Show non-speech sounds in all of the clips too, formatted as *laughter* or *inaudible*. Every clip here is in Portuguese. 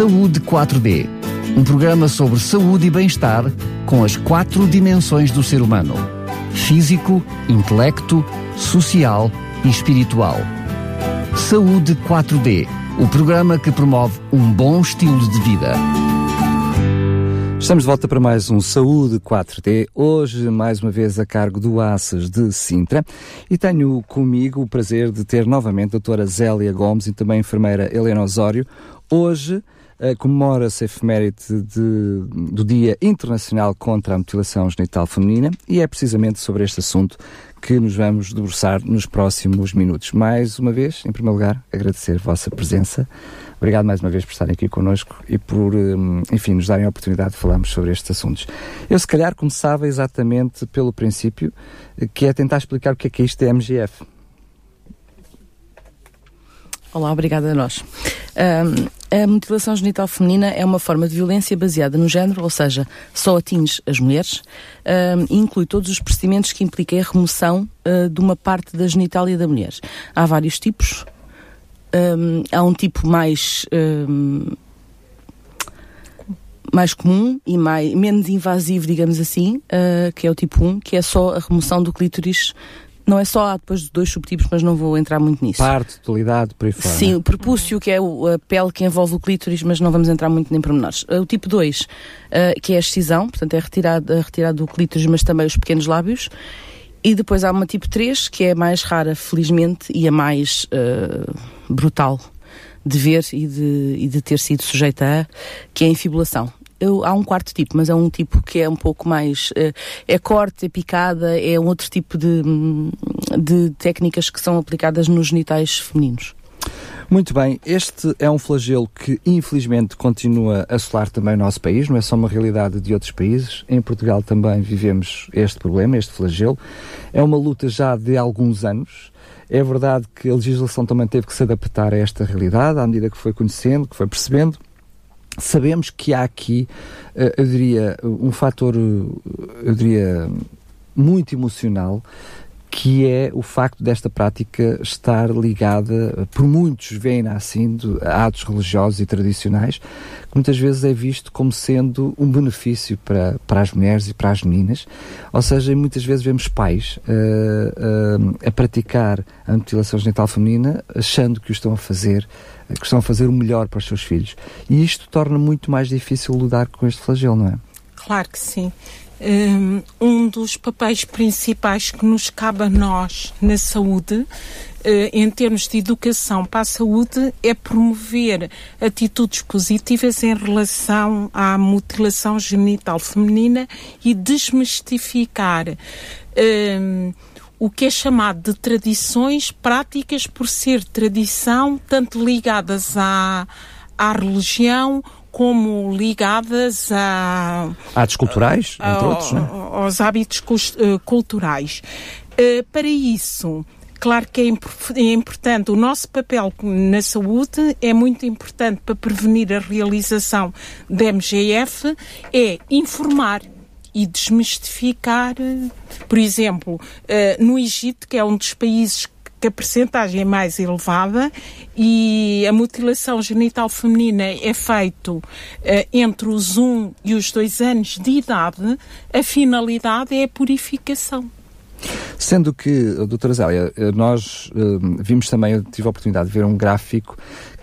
Saúde 4D, um programa sobre saúde e bem-estar com as quatro dimensões do ser humano: físico, intelecto, social e espiritual. Saúde 4D, o programa que promove um bom estilo de vida. Estamos de volta para mais um Saúde 4D, hoje mais uma vez a cargo do ACES de Sintra e tenho comigo o prazer de ter novamente a doutora Zélia Gomes e também a enfermeira Helena Osório. Hoje uh, comemora-se a efeméride de, do Dia Internacional contra a Mutilação Genital Feminina e é precisamente sobre este assunto que nos vamos debruçar nos próximos minutos. Mais uma vez, em primeiro lugar, agradecer a vossa presença. Obrigado mais uma vez por estarem aqui connosco e por, hum, enfim, nos darem a oportunidade de falarmos sobre estes assuntos. Eu, se calhar, começava exatamente pelo princípio, que é tentar explicar o que é que é isto da MGF. Olá, obrigada a nós. Um, a mutilação genital feminina é uma forma de violência baseada no género, ou seja, só atinge as mulheres um, e inclui todos os procedimentos que impliquem a remoção uh, de uma parte da genitália da mulher. Há vários tipos, um, há um tipo mais mais comum e mais, menos invasivo, digamos assim, uh, que é o tipo 1, que é só a remoção do clítoris. Não é só, há depois dois subtipos, mas não vou entrar muito nisso. Parte, totalidade, por aí fora. Sim, o prepúcio, que é o, a pele que envolve o clítoris, mas não vamos entrar muito nem pormenores. O tipo 2, uh, que é a excisão, portanto é retirado, é retirado do clítoris, mas também os pequenos lábios. E depois há uma tipo 3, que é mais rara, felizmente, e a mais uh, brutal de ver e de, e de ter sido sujeita a, que é a infibulação. Eu, há um quarto tipo, mas é um tipo que é um pouco mais. Uh, é corte, é picada, é um outro tipo de, de técnicas que são aplicadas nos genitais femininos. Muito bem, este é um flagelo que infelizmente continua a assolar também o nosso país, não é só uma realidade de outros países. Em Portugal também vivemos este problema, este flagelo. É uma luta já de alguns anos. É verdade que a legislação também teve que se adaptar a esta realidade, à medida que foi conhecendo, que foi percebendo. Sabemos que há aqui, eh, eu diria, um fator, eu diria, muito emocional que é o facto desta prática estar ligada, por muitos veem assim, a atos religiosos e tradicionais, que muitas vezes é visto como sendo um benefício para, para as mulheres e para as meninas. Ou seja, muitas vezes vemos pais uh, uh, a praticar a mutilação genital feminina achando que o estão a fazer, que estão a fazer o melhor para os seus filhos. E isto torna muito mais difícil lidar com este flagelo, não é? Claro que sim um dos papéis principais que nos cabe a nós na saúde, eh, em termos de educação para a saúde, é promover atitudes positivas em relação à mutilação genital feminina e desmistificar um, o que é chamado de tradições práticas por ser tradição, tanto ligadas à, à religião como ligadas a, hábitos culturais, a, entre a, outros, não? É? aos hábitos eh, culturais. Uh, para isso, claro que é, é, importante, o nosso papel na saúde é muito importante para prevenir a realização da MGF, é informar e desmistificar, por exemplo, no Egito, que é um dos países que a percentagem é mais elevada e a mutilação genital feminina é feito uh, entre os 1 e os 2 anos de idade, a finalidade é a purificação. Sendo que, doutora Zélia, eh, nós uh, vimos também, eu tive a oportunidade de ver um gráfico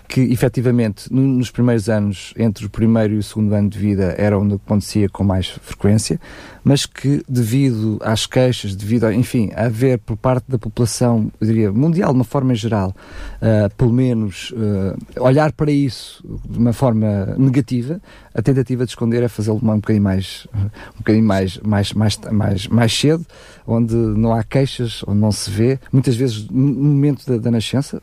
que efetivamente nos primeiros anos, entre o primeiro e o segundo ano de vida, era onde acontecia com mais frequência, mas que devido às queixas, devido a, enfim, a haver por parte da população, eu diria, mundial, de uma forma geral, uh, pelo menos uh, olhar para isso de uma forma negativa, a tentativa de esconder é fazê-lo um bocadinho mais, um bocadinho mais, mais, mais, mais, mais cedo, onde não há queixas, onde não se vê, muitas vezes no momento da, da nascença.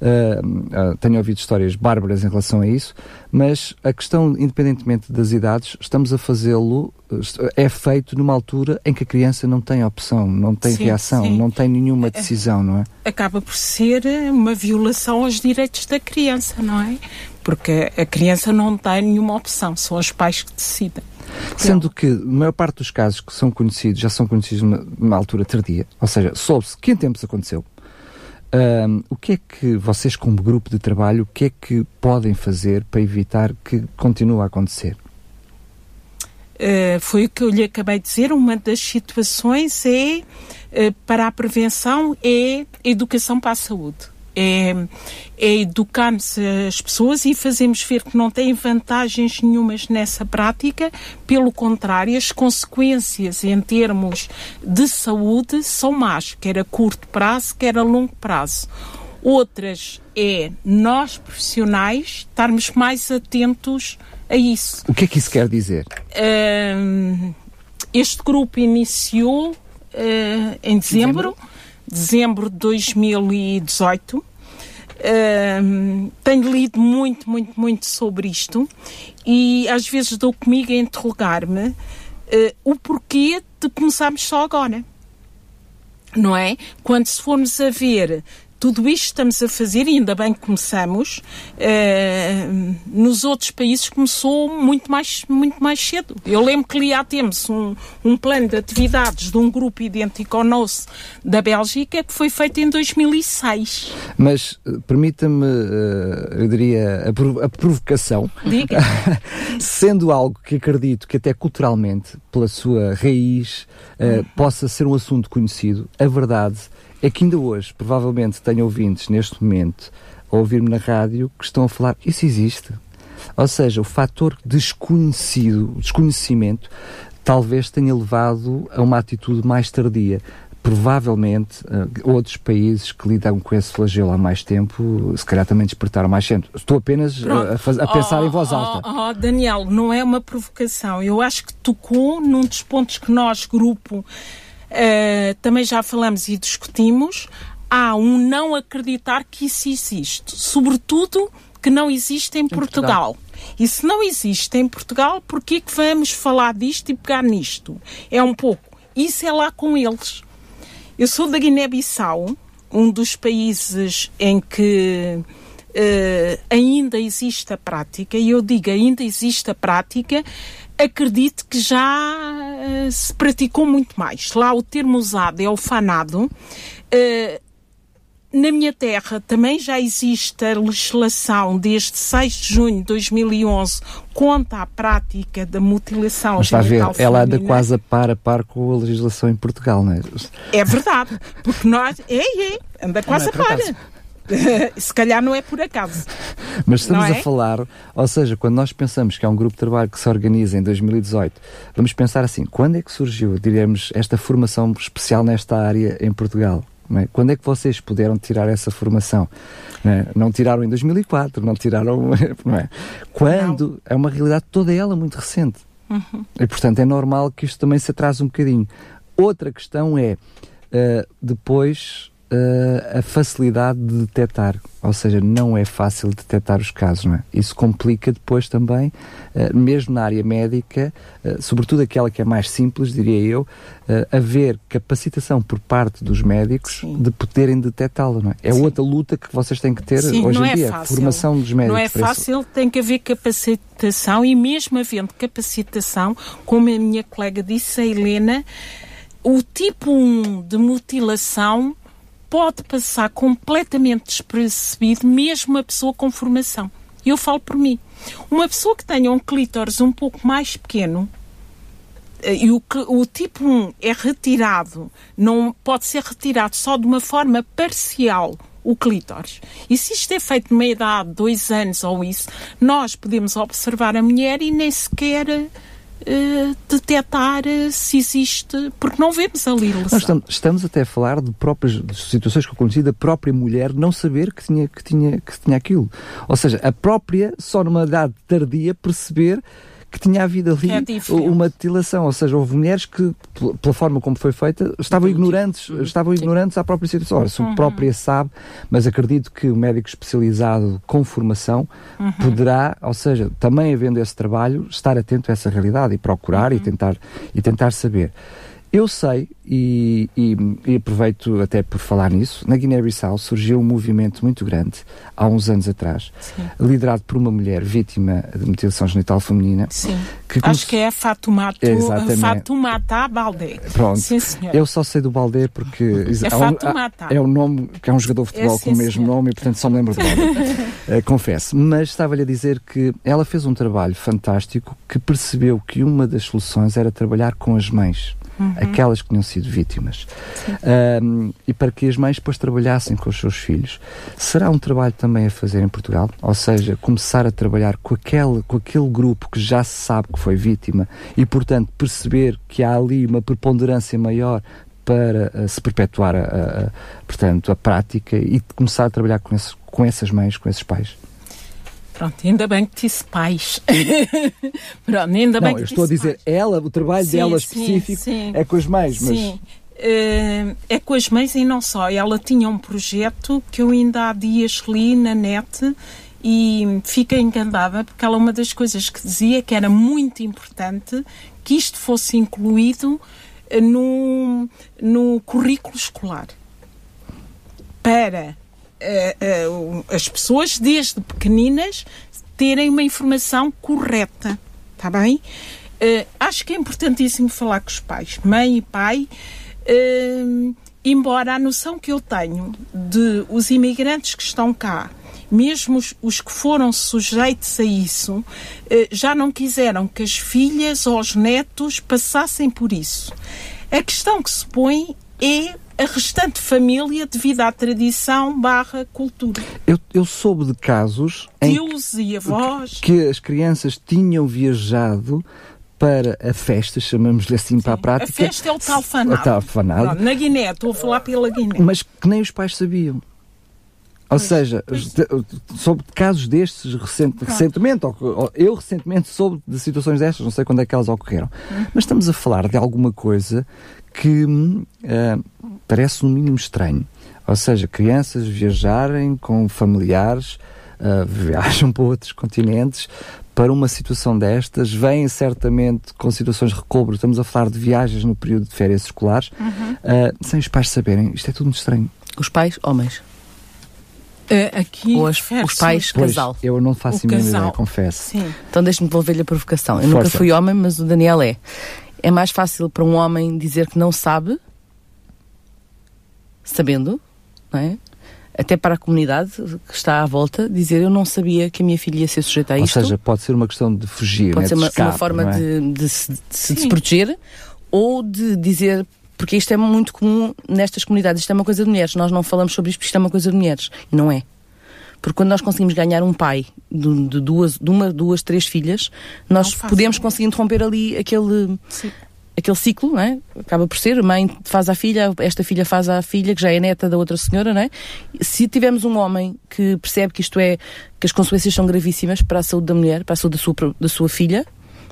Uh, uh, tenho ouvido histórias bárbaras em relação a isso, mas a questão, independentemente das idades, estamos a fazê-lo, é feito numa altura em que a criança não tem opção, não tem sim, reação, sim. não tem nenhuma decisão, não é? Acaba por ser uma violação aos direitos da criança, não é? Porque a criança não tem nenhuma opção, são os pais que decidem. Sendo que a maior parte dos casos que são conhecidos já são conhecidos numa, numa altura tardia, ou seja, soube-se que em tempos aconteceu, Um, o que é que vocês, como grupo de trabalho, o que é que podem fazer para evitar que continue a acontecer? Uh, foi o que eu lhe acabei de dizer. Uma das situações é, uh, para a prevenção, é educação para a saúde é, é educarmos as pessoas e fazemos ver que não têm vantagens nenhumas nessa prática, pelo contrário, as consequências em termos de saúde são más, quer a curto prazo, quer a longo prazo. Outras é nós profissionais estarmos mais atentos a isso. O que é que isso quer dizer? este grupo iniciou uh, em dezembro, dezembro, dezembro de 2018 tenho lido muito, muito, muito sobre isto e às vezes dou comigo a interrogar-me uh, o porquê de começarmos só agora. Não é? Quando se formos a ver tudo isto estamos a fazer, e ainda bem que começamos, uh, nos outros países começou muito mais, muito mais cedo. Eu lembro que ali há temos um, um plano de atividades de um grupo idêntico ao nosso da Bélgica que foi feito em 2006. Mas eh, permita-me, uh, eu diria, a, a provocação. Diga. *laughs* Sendo algo que acredito que até culturalmente, pela sua raiz, uh, possa ser um assunto conhecido, a verdade é que ainda hoje, provavelmente, tenho ouvintes neste momento a ouvir-me na rádio que estão a falar isso existe. Ou seja, o fator desconhecido, desconhecimento, talvez tenha levado a uma atitude mais tardia. Provavelmente, uh, outros países que lidam com esse flagelo há mais tempo, se calhar também despertaram mais cedo. Estou apenas uh, a, a, pensar oh, em voz alta. Oh, oh, Daniel, não é uma provocação. Eu acho que tocou num dos pontos que nós, grupo, Uh, também já falamos e discutimos. Há um não acreditar que isso existe. Sobretudo que não existe em, em Portugal. Portugal. E se não existe em Portugal, por que vamos falar disto e pegar nisto? É um pouco. Isso é lá com eles. Eu sou da Guiné-Bissau, um dos países em que uh, ainda existe a prática, e eu digo ainda existe a prática, acredito que já uh, se praticou muito mais. Lá o termo usado é o fanado. Uh, na minha terra também já existe a legislação desde 6 de junho de 2011 contra a prática da mutilação Mas está a ver, ela anda quase a par a par com a legislação em Portugal, não é? É verdade, porque nós... É, é, anda quase é a par. *laughs* Se calhar não é por acaso. Mas estamos é? a falar, ou seja, quando nós pensamos que é um grupo de trabalho que se organiza em 2018, vamos pensar assim: quando é que surgiu, diríamos, esta formação especial nesta área em Portugal? É? Quando é que vocês puderam tirar essa formação? Não, é? não tiraram em 2004, não tiraram. *laughs* Não é? Quando não. é uma realidade toda ela muito recente. Uhum. E portanto é normal que isto também se atrase um bocadinho. Outra questão é uh, depois uh, a facilidade de detectar, ou seja, não é fácil detectar os casos, não é? Isso complica depois também, uh, mesmo na área médica, uh, sobretudo aquela que é mais simples, diria eu, haver capacitação por parte dos médicos Sim. de poderem detectá-lo, não é? É outra luta que vocês têm que ter Sim, hoje em é dia, fácil. formação dos médicos. Não é fácil, tem que haver capacitação e mesmo havendo capacitação, como a minha colega disse, a Helena, o tipo 1 de mutilação pode passar completamente despercebido, mesmo uma pessoa com formação. Eu falo por mim. Uma pessoa que tenha um clítoris um pouco mais pequeno, eh, e o, o tipo 1 é retirado, não pode ser retirado só de uma forma parcial o clítoris. E se isto é feito numa idade de dois anos ou isso, nós podemos observar a mulher e nem sequer uh, detectar uh, se existe, porque não vemos ali lesão. Estamos, estamos, até a falar de próprias de situações que eu conheci da própria mulher não saber que tinha, que, tinha, que tinha aquilo. Ou seja, a própria, só numa idade tardia, perceber que tinha havido ali é uma detilação, ou seja, houve mulheres que, pela forma como foi feita, estavam ignorantes, estavam ignorantes à própria situação. Ora, se uhum. própria sabe, mas acredito que o médico especializado com formação uhum. poderá, ou seja, também havendo esse trabalho, estar atento a essa realidade e procurar uhum. e tentar e tentar saber. Eu sei, e, e, e, aproveito até por falar nisso, na Guiné-Bissau surgiu um movimento muito grande, há uns anos atrás, Sim. liderado por uma mulher vítima de mutilação genital feminina. Sim. Que Acho que é a Fatoumata, Exatamente. Fatoumata Baldé. Pronto. Sim, senhor. Eu só sei do Baldé porque é, é um nome, que é um jogador de futebol é, com o mesmo senhor. nome e portanto só me lembro do Baldé. uh, *laughs* confesso. Mas estava-lhe a dizer que ela fez um trabalho fantástico que percebeu que uma das soluções era trabalhar com as mães uhum. aquelas que tinham sido vítimas. Um, e para que as mães depois trabalhassem com os seus filhos. Será um trabalho também a fazer em Portugal? Ou seja, começar a trabalhar com aquele, com aquele grupo que já se sabe que foi vítima e, portanto, perceber que há ali uma preponderância maior para uh, se perpetuar a, a, portanto, a prática e começar a trabalhar com, esse, com essas mães, com esses pais. Pronto, ainda bem que disse pais. *laughs* Pronto, ainda bem Não, que eu estou a dizer, pais. ela, o trabalho sim, dela específico sim, é com as mães, mas... Sim. Uh, é com as mães e não só. Ela tinha um projeto que eu ainda há dias li na net e fiquei encantada porque ela uma das coisas que dizia que era muito importante que isto fosse incluído eh, no, no currículo escolar para as pessoas, desde pequeninas, terem uma informação correta. Está bem? Uh, acho que é importantíssimo falar com os pais, mãe e pai. embora a noção que eu tenho de os imigrantes que estão cá, mesmo os, os que foram sujeitos a isso, já não quiseram que as filhas ou os netos passassem por isso. A questão que se põe é a restante família devido à tradição barra cultura. Eu, eu soube de casos Tios em e avós. que as crianças tinham viajado para a festa, chamamos-lhe assim Sim. para a prática. A festa é o tal fanado. O tal fanado. Não, na Guiné, estou a falar pela Guiné. Mas que nem os pais sabiam. Ou pois, seja, pois. soube de casos destes recent, recentemente, ou, eu recentemente soube de situações destas, não sei quando é que elas ocorreram. Hum. Mas estamos a falar de alguma coisa que uh, parece no mínimo estranho. Ou seja, crianças viajarem com familiares, uh, *laughs* viajam para outros continentes para uma situação destas, vêm certamente com situações de recobro, estamos a falar de viagens no período de férias escolares, uhum. uh, sem os pais saberem. Isto é tudo muito estranho. Os pais, homens? Uh, aqui Ou as, os pais, pois, casal. Eu não faço a mínima ideia, confesso. Sim. Então deixe-me devolver-lhe a provocação. Eu Força. nunca fui homem, mas o Daniel é. É mais fácil para um homem dizer que não sabe, sabendo, não é? Até para a comunidade que está à volta, dizer eu não sabia que a minha filha ia ser sujeita a isto. Ou seja, pode ser uma questão de fugir, pode né? ser uma, escape, uma forma é? de, de, se, de se desproteger ou de dizer porque isto é muito comum nestas comunidades, isto é uma coisa de mulheres, nós não falamos sobre isto porque isto é uma coisa de mulheres, e não é. Porque quando nós conseguimos ganhar um pai de, de duas, de uma, duas, três filhas, nós podemos conseguir interromper ali aquele. Sim aquele ciclo, não é? Acaba por ser, a mãe faz à filha, esta filha faz à filha, que já é neta da outra senhora, não é? Se tivermos um homem que percebe que isto é, que as consequências são gravíssimas para a saúde da mulher, para a saúde da sua, da sua filha,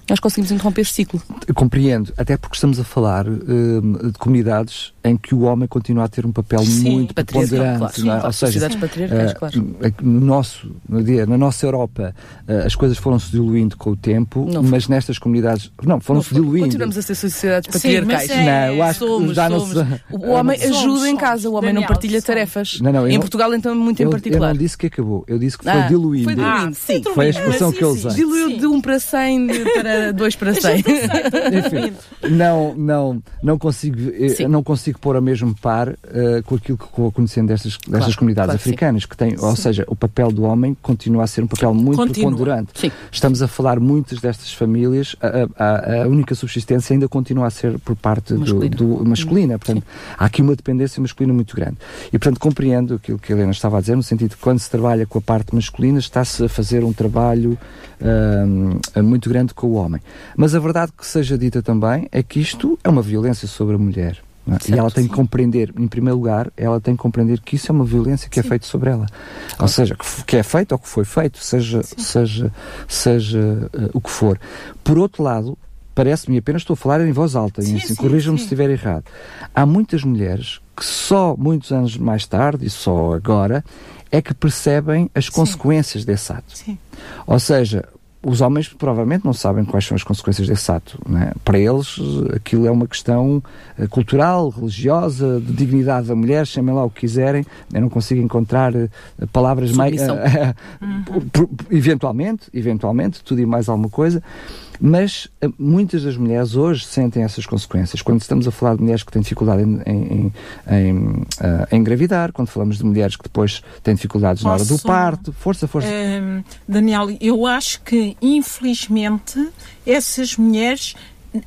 nós conseguimos interromper este ciclo. Compreendo, até porque estamos a falar uh, de comunidades em que o homem continua a ter um papel Sim, muito preponderante. Claro. É? Ou seja, patriarcais, uh, claro. No nosso, no dia, na nossa Europa, uh, as coisas foram-se diluindo com o tempo, não, mas nestas comunidades, não, foram-se diluindo. Continuamos a ser sociedades patriarcais. Sim, é, não, eu acho somos, já somos. Não *laughs* se, o homem somos, ajuda somos, em casa, o homem Daniel, não partilha tarefas. Não, não, em não, Portugal, então, muito eu, em particular. Eu não disse que acabou, eu disse que foi ah, diluindo. Foi diluindo, ah, sim. Foi a expressão que eu usei. Diluiu de 1 para 100 para *laughs* 2 para 100. Enfim, não, não, não, consigo, eh, não consigo pôr a mesmo par uh, com aquilo que vou conhecendo destas, destas claro, comunidades claro africanas, que têm, ou seja, o papel do homem continua a ser um papel muito continua. preponderante. Sim. Estamos a falar muitas destas famílias, a, a, a, única subsistência ainda continua a ser por parte masculina. Do, do masculina. Portanto, Sim. há aqui uma dependência masculina muito grande. E, portanto, compreendo aquilo que a Helena estava a dizer, no sentido de que quando se trabalha com a parte masculina, está-se a fazer um trabalho uh, muito grande com o homem. Mas a verdade que seja dita também é que isto é uma violência sobre a mulher. É? e ela tem sim. que compreender, em primeiro lugar, ela tem que compreender que isso é uma violência que é sim. é feita sobre ela. Claro. Ou seja, que, é feito ou que foi feito, seja, seja, seja uh, o que for. Por outro lado, parece-me, apenas estou a falar em voz alta, sim, e assim, corrijam-me se estiver errado. Há muitas mulheres que só muitos anos mais tarde, e só agora, é que percebem as consequências desse ato. Ou seja, os homens provavelmente não sabem quais são as consequências desse ato. É? Para eles, aquilo é uma questão uh, cultural, religiosa, de dignidade da mulher, chamem lá o que quiserem. Eu não consigo encontrar uh, palavras mais. uhum. *laughs* eventualmente, eventualmente, tudo e mais alguma coisa. Mas eh, muitas das mulheres hoje sentem essas consequências. Quando estamos a falar de mulheres que têm dificuldade em, em, em, uh, engravidar, quando falamos de mulheres que depois têm dificuldades Posso... na hora do parto. Força, força. Uh, Daniel, eu acho que, infelizmente, essas mulheres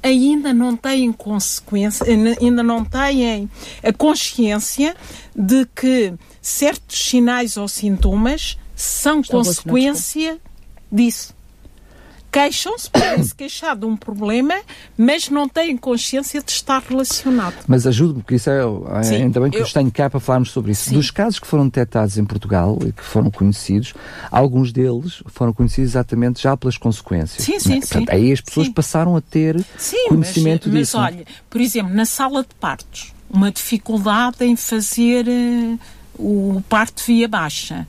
ainda não têm consequência, ainda não têm a consciência de que certos sinais ou sintomas são Estou consequência disso queixam-se, podem se queixar de um problema, mas não têm consciência de estar relacionado. Mas ajude-me, porque isso é, é Sim, ainda bem que eu tenho cá para falarmos sobre isso. Sim. Dos casos que foram detectados em Portugal e que foram conhecidos, alguns deles foram conhecidos exatamente já pelas consequências. Sim, sim, é? Portanto, sim. Aí as pessoas sim. passaram a ter sim, conhecimento mas, disso. Mas olha, por exemplo, na sala de partos, uma dificuldade em fazer uh, o parto via baixa,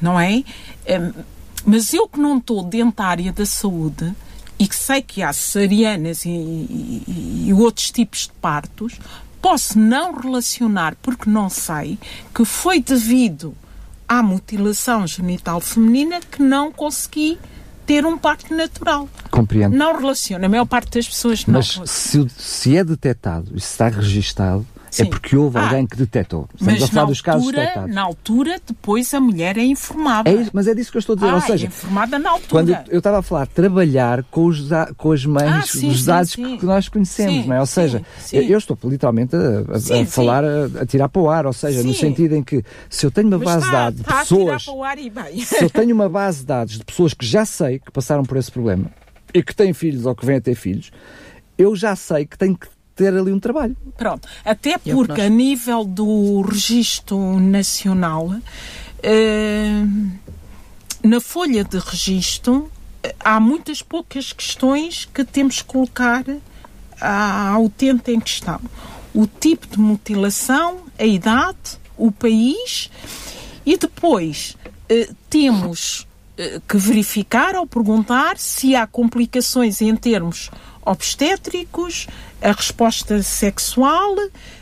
não é? Um, mas eu que não estou dentro da área da saúde e que sei que há cesarianas e, e, e outros tipos de partos, posso não relacionar, porque não sei, que foi devido à mutilação genital feminina que não consegui ter um parto natural. Compreendo. Não relaciona, a maior parte das pessoas não. Mas se, se, é detectado e se está registado, Sim. É porque houve ah, alguém que detectou. Estamos mas a falar dos casos altura, detectados. Na altura, depois a mulher é informada. É isso, mas é disso que eu estou a dizer. Ah, Ou seja, é informada na altura. Quando eu estava a falar, trabalhar com, os, com as mães, ah, sim, os dados sim, que nós conhecemos, não é? Ou seja, eu, eu, estou literalmente a, a, a falar, a, a, tirar para o ar. Ou seja, no sentido em que se eu tenho uma mas base está, de dados de pessoas. Se eu tenho uma base de dados de pessoas que já sei que passaram por esse problema e que têm filhos ou que vêm a ter filhos, eu já sei que tenho que ter ali um trabalho. Pronto, até porque nós... a nível do registro nacional, eh, na folha de registro, há muitas poucas questões que temos que colocar ao utente em questão. O tipo de mutilação, a idade, o país e depois eh, temos eh, que verificar ou perguntar se há complicações em termos obstétricos, a resposta sexual,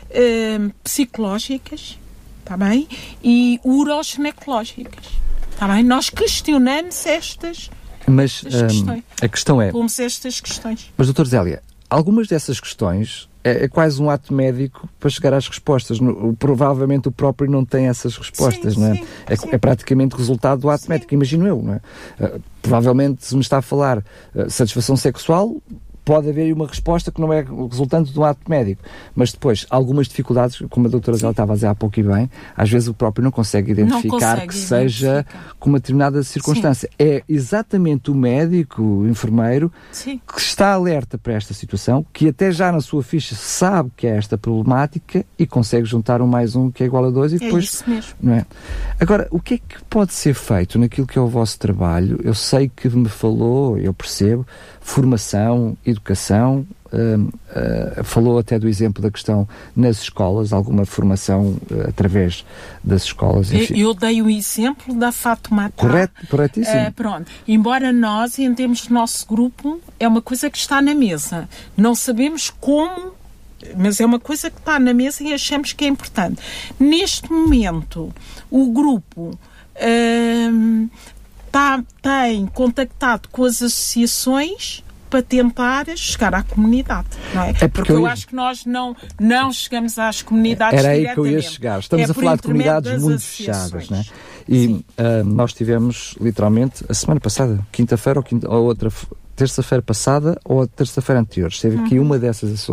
eh, psicológicas, está bem? E uroginecológicas, está bem? Nós questionamos estas mas um, a questão é. Pomos estas questões. Mas, doutor Zélia, algumas dessas questões é, é, quase um ato médico para chegar às respostas. No, provavelmente o próprio não tem essas respostas, sim, não é? Sim, é, sim. é, praticamente resultado do ato médico, imagino eu, não é? Uh, provavelmente, se me está a falar uh, satisfação sexual, pode haver uma resposta que não é resultante de um ato médico. Mas depois, algumas dificuldades, como a doutora Zé estava a dizer há pouco e bem, às vezes o próprio não consegue identificar não consegue que identificar. seja com uma determinada circunstância. Sim. É exatamente o médico, o enfermeiro, Sim. que está alerta para esta situação, que até já na sua ficha sabe que é esta problemática e consegue juntar um mais um que é igual a dois e é depois. Isso mesmo. Não é? Agora, o que é que pode ser feito naquilo que é o vosso trabalho? Eu sei que me falou, eu percebo, formação, educação, uh, uh, falou até do exemplo da questão nas escolas, alguma formação uh, através das escolas. Enfim. Eu, eu dei o exemplo da Fátima Correto, corretíssimo. pronto, embora nós, em termos do nosso grupo, é uma coisa que está na mesa. Não sabemos como mas é uma coisa que está na mesa e achamos que é importante. Neste momento, o grupo tá, tem contactado com as associações para tentar chegar à comunidade, não é? é porque, porque eu, eu acho que nós não, não chegamos às comunidades Era aí que eu ia chegar. Estamos é a falar de comunidades muito fechadas, não é? E uh, nós tivemos, literalmente, a semana passada, quinta-feira ou, quinta, ou outra terça-feira passada ou a terça-feira anterior. Esteve uhum. aqui uma dessas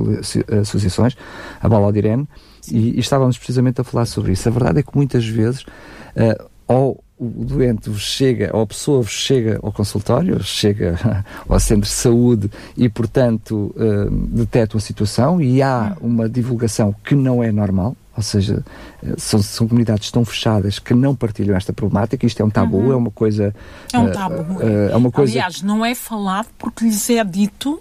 associações, a Bola Direne, e, e, estávamos precisamente a falar sobre isso. A verdade é que muitas vezes, uh, ou o doente chega, ou a pessoa chega ao consultório, chega *laughs* ao centro de saúde e, portanto, uh, detecta uma situação e há uma divulgação que não é normal, ou seja, eh, são, são comunidades tão fechadas que não partilham esta problemática, isto é um tabu, uhum. é uma coisa... É um tabu. Uh, uh, é uma coisa... Aliás, não é falado porque lhes é dito,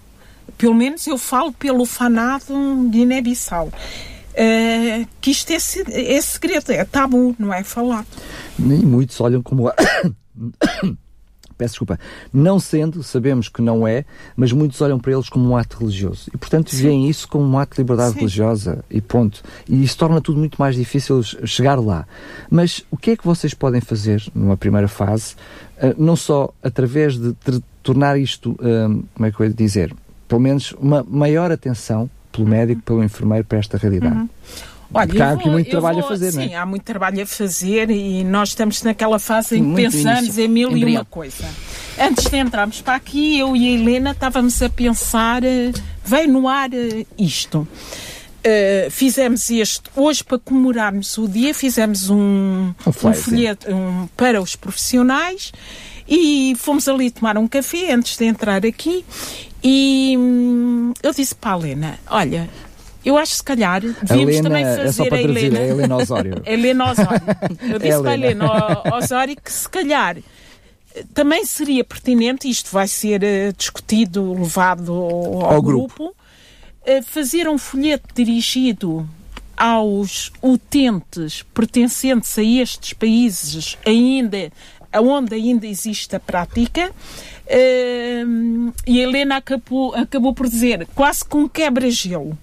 pelo menos eu falo pelo fanado de Guiné-Bissau, uh, que isto é, é segredo, é tabu, não é falado. Nem muitos olham como *coughs* peço desculpa, não sendo, sabemos que não é, mas muitos olham para eles como um ato religioso. E, portanto, Sim. veem isso como um ato de liberdade Sim. religiosa e ponto. E isso torna tudo muito mais difícil chegar lá. Mas o que é que vocês podem fazer numa primeira fase, uh, não só através de, tornar isto, uh, como é que eu ia dizer, pelo menos uma maior atenção pelo médico, pelo enfermeiro para esta realidade. Uhum. Olha, Porque há aqui muito trabalho vou, a fazer, sim, não é? Sim, há muito trabalho a fazer e nós estamos naquela fase em que pensamos em mil e uma coisa. Antes de entrarmos para aqui, eu e a Helena estávamos a pensar, eh, veio no ar eh, isto. Uh, fizemos este, hoje para comemorarmos o dia, fizemos um, um, um folheto um, para os profissionais e fomos ali tomar um café antes de entrar aqui e hum, eu disse para a Helena, olha, eu acho que se calhar devíamos Helena, também fazer é só para a Helena. É Helena Osório. *laughs* Helena Osório. Eu disse Helena. para a Helena Osório que se calhar também seria pertinente, isto vai ser uh, discutido, levado ao, ao grupo, grupo uh, fazer um folheto dirigido aos utentes pertencentes a estes países ainda onde ainda existe a prática uh, e a Helena acabou, acabou por dizer quase com quebra-gelo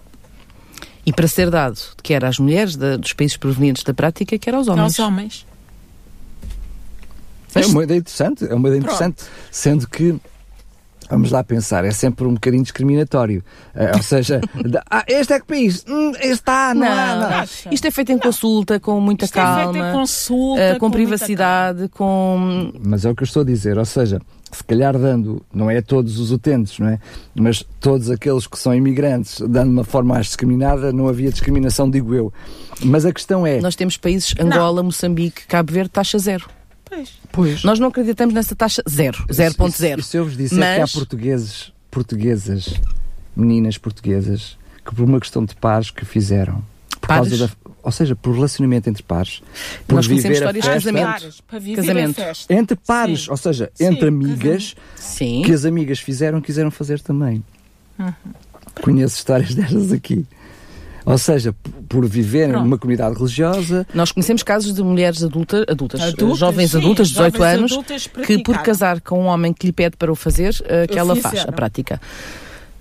e para ser dado, quer às mulheres da, dos países provenientes da prática, quer aos homens. Aos homens. É uma ideia interessante, é uma ideia interessante, sendo que vamos lá pensar, é sempre um bocadinho discriminatório. Uh, ou seja, *laughs* ah, este é que país? Hum, este está, não, não, não. Isto é feito em consulta, com muita Isto calma. É feito em consulta, uh, com, com privacidade, com. Mas é o que eu estou a dizer, ou seja, se calhar dando, não é a todos os utentes, não é? Mas todos aqueles que são imigrantes, dando uma forma mais discriminada, não havia discriminação, digo eu. Mas a questão é. Nós temos países, Angola, não. Moçambique, Cabo Verde, taxa zero. Pois. pois. Nós não acreditamos nessa taxa zero, 0.0. E se eu vos disser Mas... que há portugueses, portuguesas, meninas portuguesas, que por uma questão de pares que fizeram, por pares? causa da, ou seja, por relacionamento entre pares. Por Nós conhecemos histórias de casamento. casamento. Entre pares, Sim. ou seja, Sim, entre amigas, Sim. que as amigas fizeram, quiseram fazer também. Uhum. Conheço histórias *laughs* delas aqui. Ou seja, por viverem numa comunidade religiosa. Nós conhecemos casos de mulheres adultas, adultas, adultas jovens sim, adultas, 18 jovens anos, adultas que por casar com um homem que lhe pede para o fazer, uh, que ela faz a prática.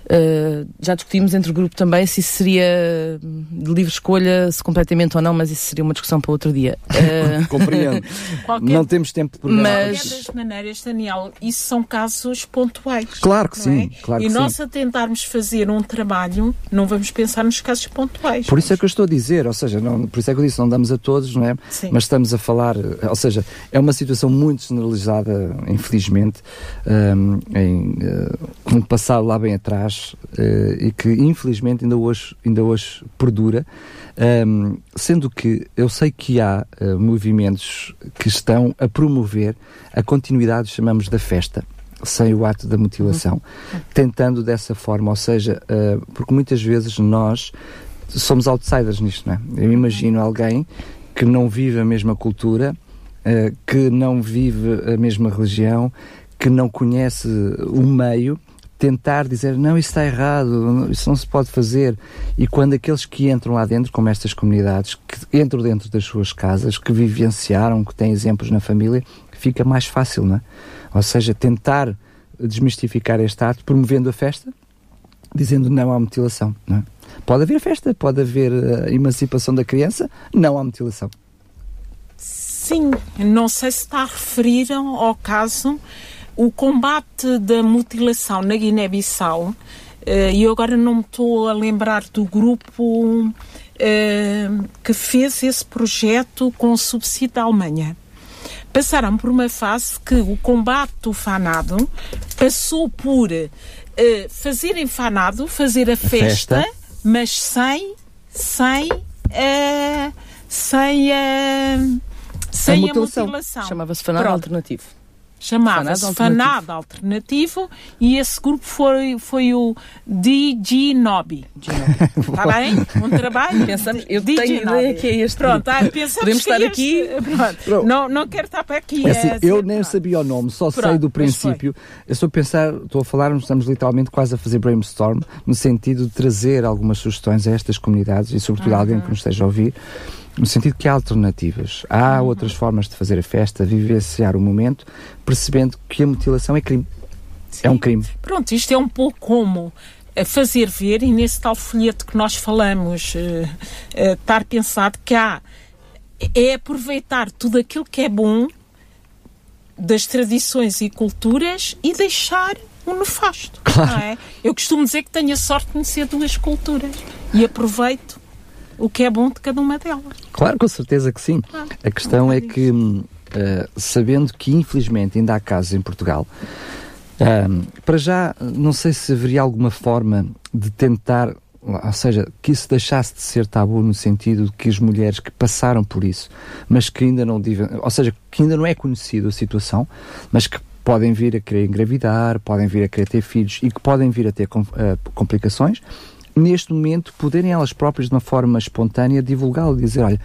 Uh, já discutimos entre o grupo também se isso seria de livre escolha, se completamente ou não, mas isso seria uma discussão para outro dia. Uh... *laughs* Compreendo. *laughs* Qualquer... Não temos tempo de Mas... De qualquer das maneiras, Daniel, isso são casos pontuais. Claro que sim. É? Claro e que nós, sim. a tentarmos fazer um trabalho, não vamos pensar nos casos pontuais. Por isso é que eu estou a dizer, ou seja, não, por isso é que eu disse, não damos a todos, não é? Sim. Mas estamos a falar, ou seja, é uma situação muito generalizada, infelizmente, um, em, uh, um passado lá bem atrás uh, e que infelizmente ainda hoje, ainda hoje perdura, um, sendo que eu sei que há uh, movimentos que estão a promover a continuidade, chamamos da festa, sem o ato da mutilação, uhum. tentando dessa forma, ou seja, uh, porque muitas vezes nós somos outsiders nisto, não é? Eu imagino alguém que não vive a mesma cultura, que não vive a mesma religião, que não conhece o meio tentar dizer não, isso está errado, isso não se pode fazer. E quando aqueles que entram lá dentro, como estas comunidades, que entram dentro das suas casas, que vivenciaram, que têm exemplos na família, fica mais fácil, não é? Ou seja, tentar desmistificar este ato promovendo a festa, dizendo não à mutilação. Não é? Pode haver festa, pode haver eh, emancipação da criança, não à mutilação. Sim, não sei se está a referir ao caso o combate da mutilação na Guiné-Bissau, eh, e eu agora não me estou a lembrar do grupo eh, que fez esse projeto com subsídio da Alemanha. Passaram por uma fase que o combate do fanado passou por uh, fazer enfanado, fazer a, a festa, festa, mas sem, sem, uh, sem, uh, sem a mutilação. mutilação. Chamava-se fanado Pronto. alternativo chamava-se Fanado Alternativo e esse grupo foi, foi o DG Nobby. Está *laughs* bem? Um trabalho? Pensamos, eu DG tenho ideia que é este Pronto, ah, pensamos Podemos estar é aqui. Pronto. Pronto. Não, não quero estar para aqui. É assim, eu nem sabia o nome, só Pronto, sei do princípio. Eu estou a pensar, estou a falar, estamos literalmente quase a fazer brainstorm, no sentido de trazer algumas sugestões a estas comunidades e sobretudo uhum. alguém que nos esteja a ouvir no sentido que há alternativas. Há uhum. outras formas de fazer a festa, vivenciar o momento, percebendo que a mutilação é crime. Sim. É um crime. Pronto, isto é um pouco como a fazer ver, e nesse tal folheto que nós falamos, uh, uh, estar pensado que há é aproveitar tudo aquilo que é bom das tradições e culturas e deixar o nefasto. Claro. É? Eu costumo dizer que tenho a sorte de conhecer duas culturas e aproveito o que é bom de cada uma delas. Claro, com certeza que sim. Claro. A questão é que, uh, sabendo que infelizmente ainda há casos em Portugal, uh, para já não sei se haveria alguma forma de tentar ou seja, que isso deixasse de ser tabu no sentido de que as mulheres que passaram por isso, mas que ainda não ou seja, que ainda não é conhecido a situação, mas que podem vir a querer engravidar, podem vir a querer ter filhos e que podem vir a ter uh, complicações, neste momento poderem elas próprias de uma forma espontânea divulgá-lo, dizer, olha,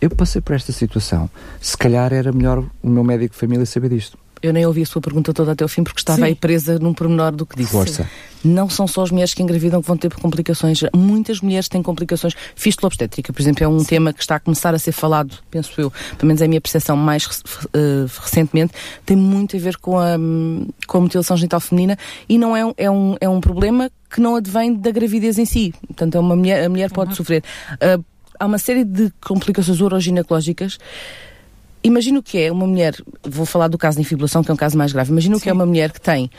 eu passei por esta situação, se calhar era melhor o meu médico de família saber disto. Eu nem ouvi a sua pergunta toda até o fim porque estava Sim. aí presa num pormenor do que disse. Força. Não são só as mulheres que engravidam que vão ter complicações. Muitas mulheres têm complicações. Fístula obstétrica, por exemplo, é um Sim. tema que está a começar a ser falado, penso eu, pelo menos é a minha percepção mais uh, recentemente, tem muito a ver com a, com a mutilação genital feminina e não é um, é um, é um problema que não advém da gravidez em si. Portanto, é uma mulher, a mulher pode uhum. sofrer. Uh, há uma série de complicações uroginecológicas Imagino que é uma mulher, vou falar do caso de infibulação, que é um caso mais grave. Imagino Sim. que é uma mulher que tem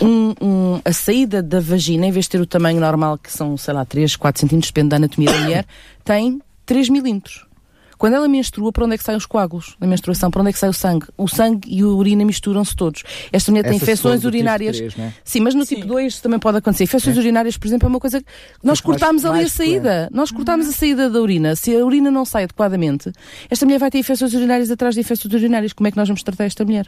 um, um, a saída da vagina, em vez de ter o tamanho normal, que são, sei lá, 3, 4 centímetros, depende da anatomia da mulher, tem 3 milímetros. Quando ela menstrua, para onde é que saem os coágulos da menstruação? Para onde é que sai o sangue? O sangue e a urina misturam-se todos. Esta mulher tem infecções tipo urinárias. Tipo 3, né? Sim, mas no Sim. tipo 2 também pode acontecer. Infecções é. urinárias, por exemplo, é uma coisa que nós cortamos ali a saída. Nós cortamos uhum. a saída da urina. Se a urina não sai adequadamente, esta mulher vai ter infecções urinárias atrás de infecções urinárias. Como é que nós vamos tratar esta mulher?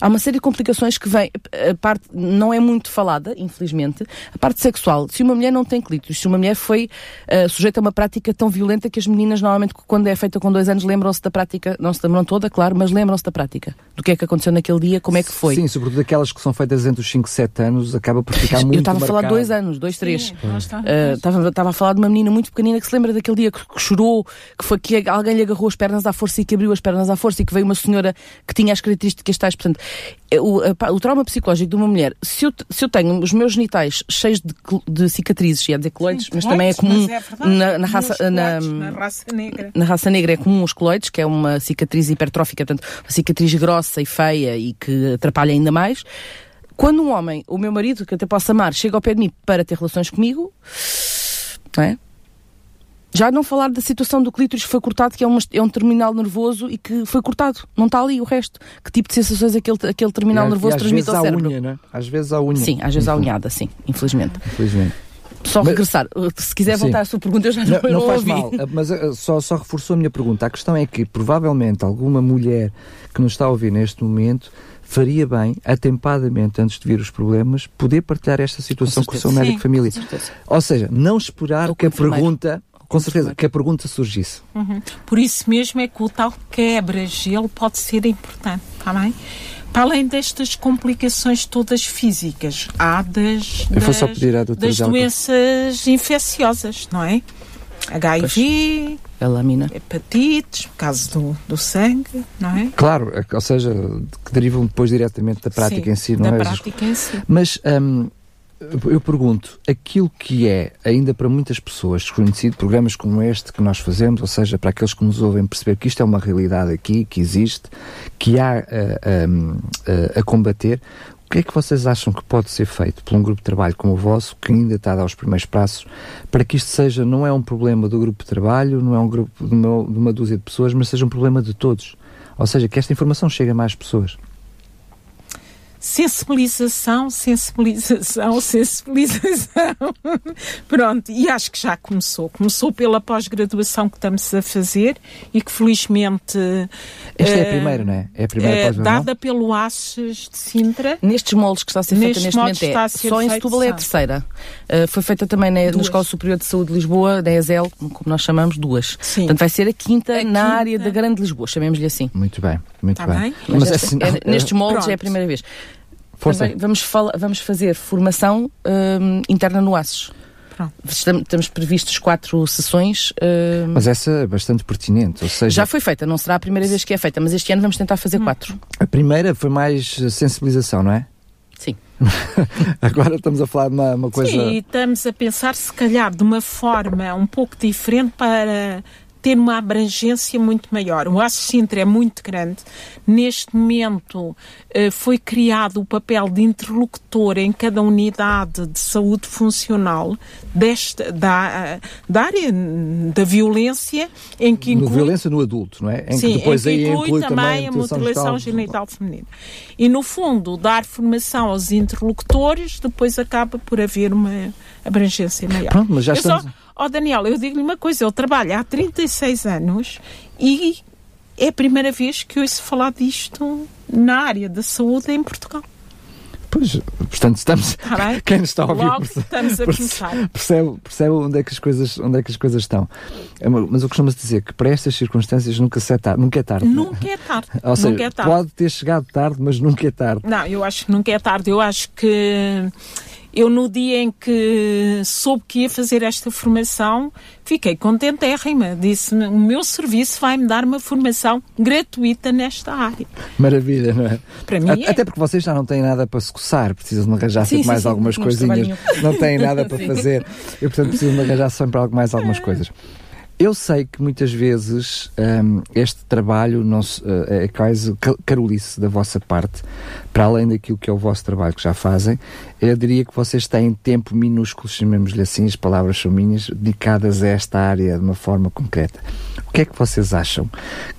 Há uma série de complicações que vem, a parte não é muito falada, infelizmente, a parte sexual. Se uma mulher não tem clítoris, se uma mulher foi uh, sujeita a uma prática tão violenta que as meninas normalmente quando é feita com dois anos lembram-se da prática, não se lembram toda, claro, mas lembram-se da prática, do que é que aconteceu naquele dia, como é que foi. Sim, sobretudo aquelas que são feitas entre os 5 e 7 anos, acaba por ficar *laughs* muito Eu estava a falar de dois anos, dois, três. Estava uh, a falar de uma menina muito pequenina que se lembra daquele dia que, que chorou, que foi que alguém lhe agarrou as pernas à força e que abriu as pernas à força e que veio uma senhora que tinha as características tais, portanto, o, a, o trauma psicológico de uma mulher, se eu, se eu tenho os meus genitais cheios de, de cicatrizes, ia dizer coloides, mas também é comum é na, na, raça, na, na, raça negra. Na raça negra é comum os coloides, que é uma cicatriz hipertrófica, portanto, uma cicatriz grossa e feia e que atrapalha ainda mais. Quando um homem, o meu marido, que até posso amar, chega ao pé de mim para ter relações comigo, não é? Já não falar da situação do clítoris que foi cortado, que é, uma, é um terminal nervoso e que foi cortado. Não está ali o resto. Que tipo de sensações aquele, aquele terminal e, nervoso e transmite ao cérebro? Unha, né? Às vezes a unha. Sim, às vezes a unhada, sim, infelizmente. Infelizmente. Só mas, regressar, se quiser voltar sim. à sua pergunta, eu já não, não, não faz ouvi. mal, mas uh, só, só reforçou a minha pergunta. A questão é que provavelmente alguma mulher que nos está a ouvir neste momento faria bem, atempadamente, antes de vir os problemas, poder partilhar esta situação com, com o seu médico de família. Ou seja, não esperar que a pergunta com certeza, que a pergunta surgisse. Uhum. Por isso mesmo é que o tal quebra-gelo pode ser importante, está bem? Para além destas complicações todas físicas, há das, das, das doenças infecciosas, não é? HIV, a lâmina. hepatites, caso do, do sangue, não é? Claro, é ou seja, que derivam depois diretamente da prática Sim, em si, não da é? Da prática em si. Mas um, eu pergunto, aquilo que é, ainda para muitas pessoas, desconhecido, programas como este que nós fazemos, ou seja, para aqueles que nos ouvem perceber que isto é uma realidade aqui, que existe, que há uh, uh, a combater, o que é que vocês acham que pode ser feito por um grupo de trabalho como o vosso, que ainda está a dar os primeiros passos, para que isto seja, não é um problema do grupo de trabalho, não é um grupo de uma, de uma dúzia de pessoas, mas seja um problema de todos? Ou seja, que esta informação chegue a mais pessoas sensibilização, sensibilização, *laughs* sensibilização. Pronto, e acho que já começou. Começou pela pós-graduação que estamos a fazer e que felizmente. Esta uh, é a eh, primeira, não é? É a primeira uh, pós-graduação? Dada pelo ACES de Sintra. Nestes moldes que está a ser feita neste momento é. Só em Setúbal é a terceira. Uh, foi feita também na, na, Escola Superior de Saúde de Lisboa, da ESEL, como nós chamamos, duas. Sim. Portanto, vai ser a quinta a na quinta. área da Grande Lisboa, chamemos-lhe assim. Muito bem, muito tá bem. bem. Mas, Mas assim, é, nestes moldes Pronto. é a primeira vez. Força. Também vamos, vamos fazer formação um, interna no. Pronto. Estamos, estamos previstos quatro sessões. Uh... Mas essa é bastante pertinente, ou seja... Já foi feita, não será a primeira vez que é feita, mas este ano vamos tentar fazer hum. quatro. A primeira foi mais sensibilização, não é? Sim. *laughs* Agora estamos a falar de uma, uma coisa... Sim, estamos a pensar se calhar de uma forma um pouco diferente para ter uma abrangência muito maior. O Aço Sintra é muito grande. Neste momento eh, foi criado o papel de interlocutor em cada unidade de saúde funcional desta, da, da área da violência, em que inclui... No violência no adulto, não é? Em Sim, que depois em que inclui, inclui também, a mutilação genital feminina. E, no fundo, dar formação aos interlocutores, depois acaba por haver uma abrangência maior. Pronto, mas já estamos... Só Ó oh, Daniel, eu digo-lhe uma coisa, ele trabalha há 36 anos e é a primeira vez que ouço falar disto na área da saúde em Portugal. Pois, portanto, estamos. Tá *laughs* quem está a ouvir Logo estamos a percebe, percebe, percebe, onde, é que as coisas, onde é que as coisas estão. É mas eu costumo dizer que para estas circunstâncias nunca, se é tarde, nunca é tarde. Nunca é tarde. *laughs* Ou seja, é tarde. pode ter chegado tarde, mas nunca é tarde. Não, eu acho que nunca é tarde. Eu acho que eu, no dia em que soube que ia fazer esta formação, fiquei contentérrima. Disse-me: o meu serviço vai-me dar uma formação gratuita nesta área. Maravilha, não é? Para mim. A, é. Até porque vocês já não têm nada para se coçar, precisam de arranjar sempre mais sim, algumas coisinhas. Não têm nada para *laughs* fazer. Eu, portanto, preciso de arranjar sempre mais algumas coisas. Eu sei que muitas vezes um, este trabalho uh, é quase carolice da vossa parte, para além daquilo que é o vosso trabalho que já fazem. Eu diria que vocês têm tempo minúsculo, chamemos-lhe assim, as palavras são minhas, dedicadas a esta área de uma forma concreta. O que é que vocês acham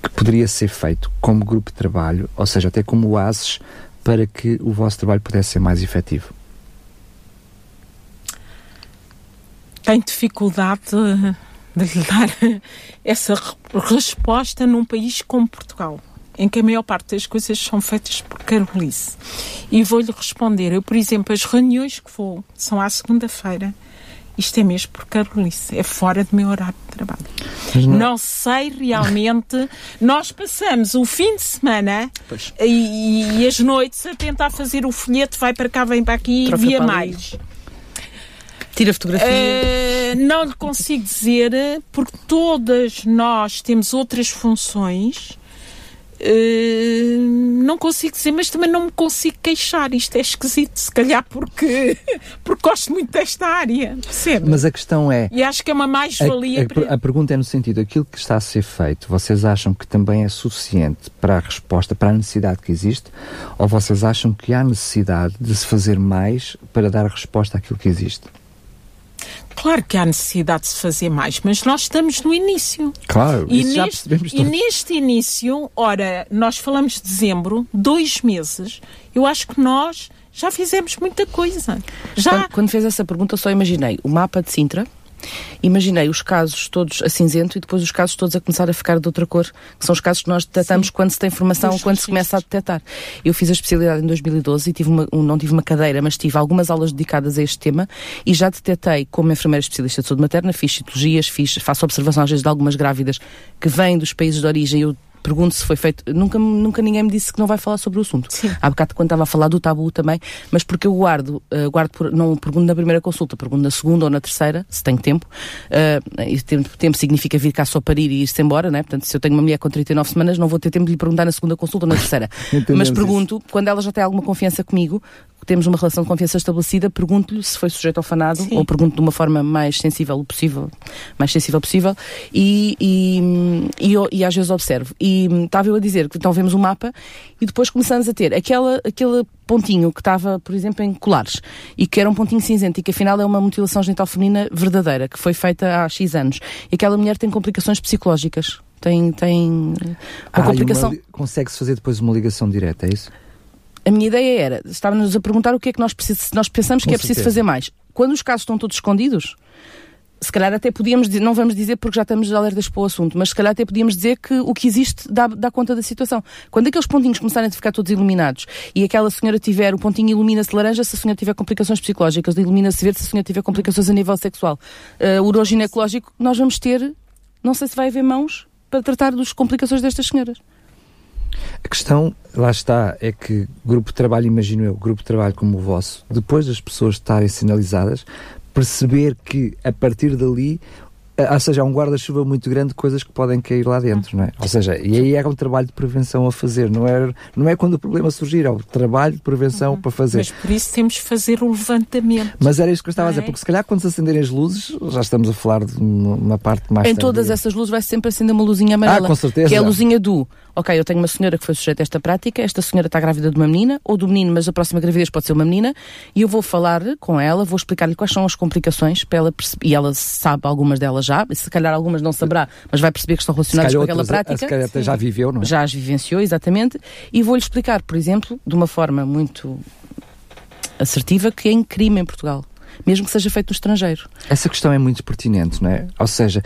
que poderia ser feito como grupo de trabalho, ou seja, até como oásis, para que o vosso trabalho pudesse ser mais efetivo? Tenho dificuldade de lhe dar *laughs* essa resposta num país como Portugal, em que a maior parte das coisas são feitas por Carolice. E vou-lhe responder. Eu, por exemplo, as reuniões que vou são à segunda-feira. Isto é mesmo por Carolice, é fora do meu horário de trabalho. Não... não... sei realmente. *laughs* Nós passamos o fim de semana e, e, as noites a tentar fazer o folheto, vai para cá, vem para aqui e via mais. Tira fotografia? Uh, não lhe consigo dizer, porque todas nós temos outras funções. Uh, não consigo dizer, mas também não me consigo queixar. Isto é esquisito, se calhar porque, *laughs* porque gosto muito desta área. Percebe? Mas a questão é. E acho que é uma mais-valia. A, a, a, pergunta é no sentido: aquilo que está a ser feito, vocês acham que também é suficiente para a resposta, para a necessidade que existe? Ou vocês acham que há necessidade de se fazer mais para dar resposta àquilo que existe? Claro que há necessidade de se fazer mais, mas nós estamos no início. Claro, e isso neste, já E neste início, ora, nós falamos de dezembro, dois meses, eu acho que nós já fizemos muita coisa. Já... Quando, quando fez essa pergunta, só imaginei o mapa de Sintra, Imaginei os casos todos a cinzento e depois os casos todos a começar a ficar de outra cor, que são os casos que nós detectamos Sim. quando se tem formação, quando se começa a detectar. Eu fiz a especialidade em 2012 e tive uma, não tive uma cadeira, mas tive algumas aulas dedicadas a este tema e já detectei como enfermeira especialista de saúde materna, fiz citologias, fiz, faço observações de algumas grávidas que vêm dos países de origem. Eu pergunto se foi feito. Nunca, nunca ninguém me disse que não vai falar sobre o assunto. Sim. Há bocado quando estava a falar do tabu também, mas porque eu guardo, uh, guardo por, não pergunto na primeira consulta, pergunto na segunda ou na terceira, se tenho tempo. Uh, e tempo, tempo significa vir cá só parir e ir-se embora, né? Portanto, se eu tenho uma mulher com 39 semanas, não vou ter tempo de lhe perguntar na segunda consulta ou na terceira. *laughs* mas pergunto, isso. quando ela já tem alguma confiança comigo, temos uma relação de confiança estabelecida, pergunto-lhe se foi sujeito ao fanado Sim. ou pergunto de uma forma mais sensível possível, mais sensível possível e, e, e, e às vezes observo. E estava eu a dizer que então vemos o um mapa e depois começamos a ter aquela, aquele pontinho que estava, por exemplo, em colares e que era um pontinho cinzento e que afinal é uma mutilação genital feminina verdadeira, que foi feita há X anos. E aquela mulher tem complicações psicológicas. Tem, tem uma ah, complicação. Consegue-se fazer depois uma ligação direta, é isso? a minha ideia era, estávamos a perguntar o que é que nós precisamos, nós pensamos Com que é preciso fazer mais. Quando os casos estão todos escondidos, se calhar até podíamos dizer, não vamos dizer porque já estamos alertas para o assunto, mas se calhar até podíamos dizer que o que existe dá, dá conta da situação. Quando aqueles pontinhos começarem a ficar todos iluminados e aquela senhora tiver, o pontinho ilumina-se laranja se a senhora tiver complicações psicológicas, ilumina-se verde se a senhora tiver complicações a nível sexual. Uh, uroginecológico, nós vamos ter, não sei se vai haver mãos para tratar das complicações destas senhoras. A questão, lá está, é que grupo de trabalho, imagino eu, grupo de trabalho como o vosso, depois das pessoas estarem sinalizadas, perceber que a partir dali ou seja, há um guarda-chuva muito grande de coisas que podem cair lá dentro, não é? Ou seja, e aí é um trabalho de prevenção a fazer, não é, não é quando o problema surgir, é o trabalho de prevenção uhum. para fazer. Mas por isso temos que fazer o levantamento. Mas era isso que eu estava a dizer, é? porque se calhar quando se acenderem as luzes, já estamos a falar de uma parte mais. Em todas essas luzes vai sempre acender uma luzinha amarela. Ah, com certeza. Que é a luzinha do ok, eu tenho uma senhora que foi sujeita a esta prática, esta senhora está grávida de uma menina, ou do menino, mas a próxima gravidez pode ser uma menina, e eu vou falar com ela, vou explicar-lhe quais são as complicações, para ela perceber, e ela sabe algumas delas já, se calhar algumas não saberá, mas vai perceber que estão relacionadas com aquela prática. Se calhar até já viveu, não é? Já as vivenciou, exatamente, e vou-lhe explicar, por exemplo, de uma forma muito assertiva, que é em crime em Portugal mesmo que seja feito no estrangeiro. Essa questão é muito pertinente, não é? Ou seja,